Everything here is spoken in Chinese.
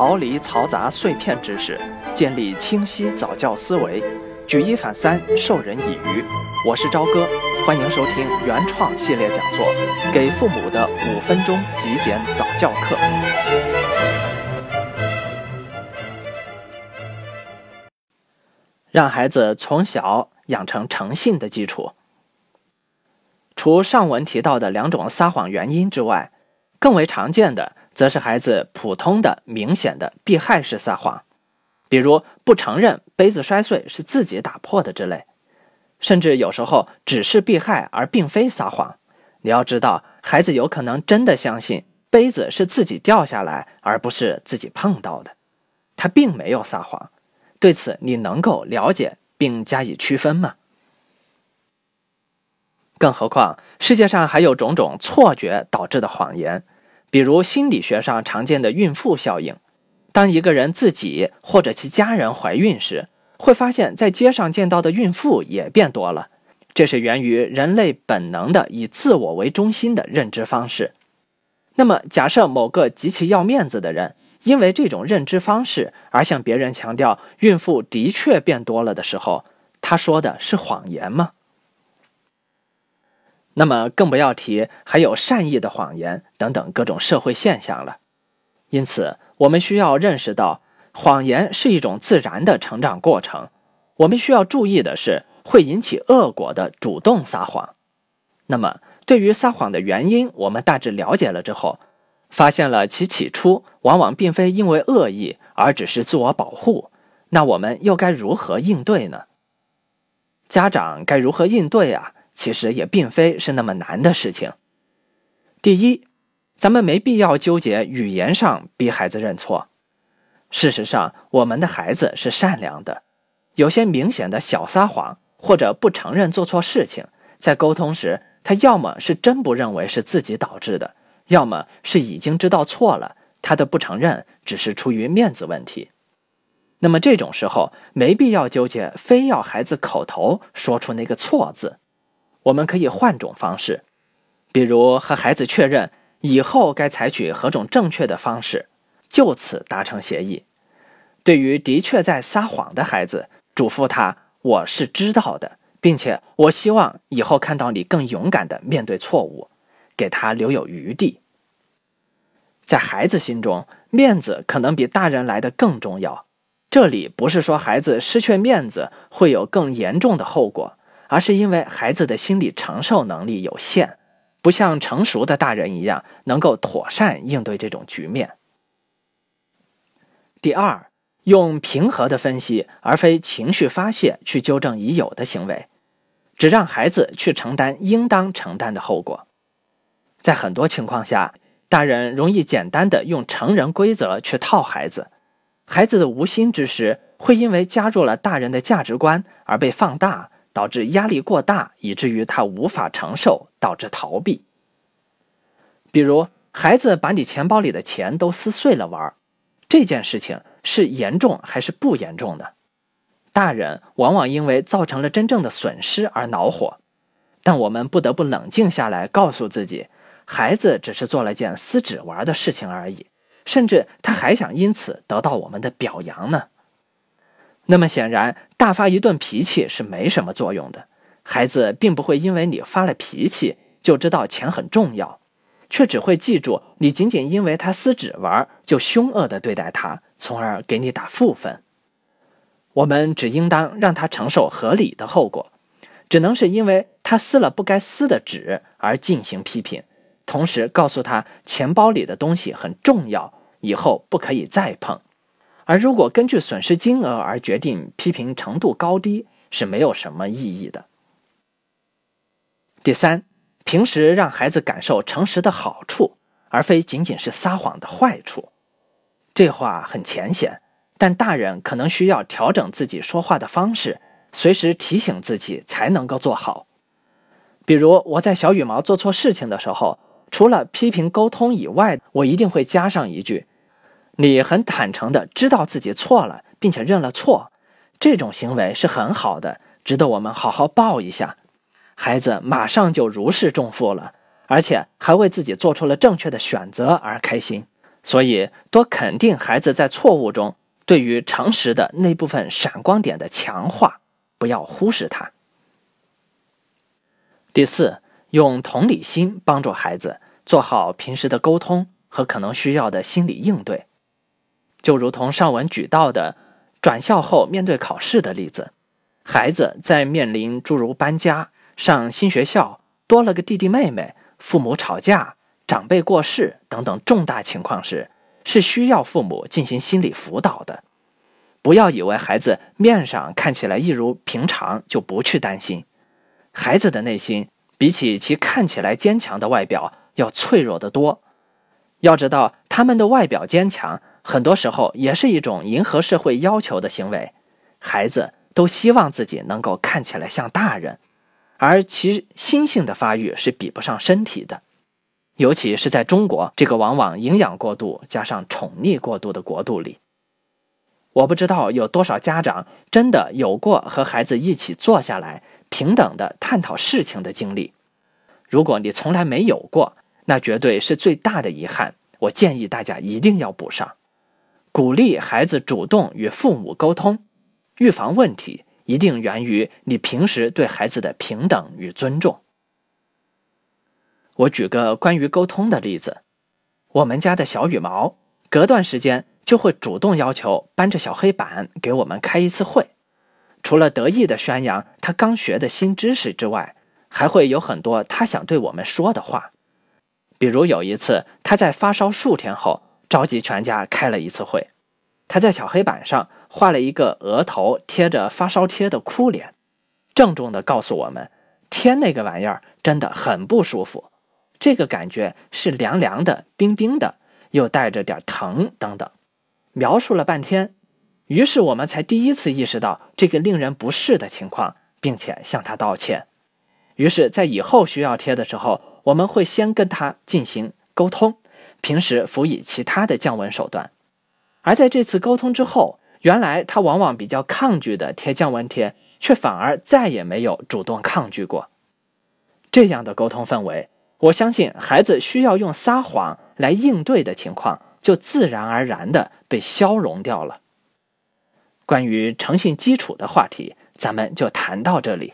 逃离嘈杂碎片知识，建立清晰早教思维，举一反三，授人以渔。我是朝哥，欢迎收听原创系列讲座《给父母的五分钟极简早教课》，让孩子从小养成诚信的基础。除上文提到的两种撒谎原因之外，更为常见的。则是孩子普通的、明显的避害式撒谎，比如不承认杯子摔碎是自己打破的之类，甚至有时候只是避害而并非撒谎。你要知道，孩子有可能真的相信杯子是自己掉下来，而不是自己碰到的，他并没有撒谎。对此，你能够了解并加以区分吗？更何况，世界上还有种种错觉导致的谎言。比如心理学上常见的孕妇效应，当一个人自己或者其家人怀孕时，会发现，在街上见到的孕妇也变多了。这是源于人类本能的以自我为中心的认知方式。那么，假设某个极其要面子的人，因为这种认知方式而向别人强调孕妇的确变多了的时候，他说的是谎言吗？那么更不要提还有善意的谎言等等各种社会现象了。因此，我们需要认识到，谎言是一种自然的成长过程。我们需要注意的是，会引起恶果的主动撒谎。那么，对于撒谎的原因，我们大致了解了之后，发现了其起初往往并非因为恶意，而只是自我保护。那我们又该如何应对呢？家长该如何应对啊？其实也并非是那么难的事情。第一，咱们没必要纠结语言上逼孩子认错。事实上，我们的孩子是善良的，有些明显的小撒谎或者不承认做错事情，在沟通时，他要么是真不认为是自己导致的，要么是已经知道错了，他的不承认只是出于面子问题。那么这种时候，没必要纠结，非要孩子口头说出那个错字。我们可以换种方式，比如和孩子确认以后该采取何种正确的方式，就此达成协议。对于的确在撒谎的孩子，嘱咐他：“我是知道的，并且我希望以后看到你更勇敢的面对错误，给他留有余地。”在孩子心中，面子可能比大人来的更重要。这里不是说孩子失去面子会有更严重的后果。而是因为孩子的心理承受能力有限，不像成熟的大人一样能够妥善应对这种局面。第二，用平和的分析而非情绪发泄去纠正已有的行为，只让孩子去承担应当承担的后果。在很多情况下，大人容易简单的用成人规则去套孩子，孩子的无心之失会因为加入了大人的价值观而被放大。导致压力过大，以至于他无法承受，导致逃避。比如，孩子把你钱包里的钱都撕碎了玩，这件事情是严重还是不严重的？大人往往因为造成了真正的损失而恼火，但我们不得不冷静下来，告诉自己，孩子只是做了件撕纸玩的事情而已，甚至他还想因此得到我们的表扬呢。那么显然，大发一顿脾气是没什么作用的。孩子并不会因为你发了脾气就知道钱很重要，却只会记住你仅仅因为他撕纸玩就凶恶的对待他，从而给你打负分。我们只应当让他承受合理的后果，只能是因为他撕了不该撕的纸而进行批评，同时告诉他钱包里的东西很重要，以后不可以再碰。而如果根据损失金额而决定批评程度高低，是没有什么意义的。第三，平时让孩子感受诚实的好处，而非仅仅是撒谎的坏处。这话很浅显，但大人可能需要调整自己说话的方式，随时提醒自己才能够做好。比如我在小羽毛做错事情的时候，除了批评沟通以外，我一定会加上一句。你很坦诚的知道自己错了，并且认了错，这种行为是很好的，值得我们好好抱一下。孩子马上就如释重负了，而且还为自己做出了正确的选择而开心。所以多肯定孩子在错误中对于常识的那部分闪光点的强化，不要忽视它。第四，用同理心帮助孩子做好平时的沟通和可能需要的心理应对，就如同上文举到的转校后面对考试的例子，孩子在面临诸如搬家、上新学校、多了个弟弟妹妹、父母吵架。长辈过世等等重大情况时，是需要父母进行心理辅导的。不要以为孩子面上看起来一如平常就不去担心，孩子的内心比起其看起来坚强的外表要脆弱得多。要知道，他们的外表坚强，很多时候也是一种迎合社会要求的行为。孩子都希望自己能够看起来像大人，而其心性的发育是比不上身体的。尤其是在中国这个往往营养过度加上宠溺过度的国度里，我不知道有多少家长真的有过和孩子一起坐下来平等的探讨事情的经历。如果你从来没有过，那绝对是最大的遗憾。我建议大家一定要补上，鼓励孩子主动与父母沟通，预防问题一定源于你平时对孩子的平等与尊重。我举个关于沟通的例子，我们家的小羽毛隔段时间就会主动要求搬着小黑板给我们开一次会，除了得意的宣扬他刚学的新知识之外，还会有很多他想对我们说的话。比如有一次，他在发烧数天后召集全家开了一次会，他在小黑板上画了一个额头贴着发烧贴的哭脸，郑重地告诉我们，贴那个玩意儿真的很不舒服。这个感觉是凉凉的、冰冰的，又带着点疼等等，描述了半天，于是我们才第一次意识到这个令人不适的情况，并且向他道歉。于是，在以后需要贴的时候，我们会先跟他进行沟通，平时辅以其他的降温手段。而在这次沟通之后，原来他往往比较抗拒的贴降温贴，却反而再也没有主动抗拒过。这样的沟通氛围。我相信孩子需要用撒谎来应对的情况，就自然而然的被消融掉了。关于诚信基础的话题，咱们就谈到这里。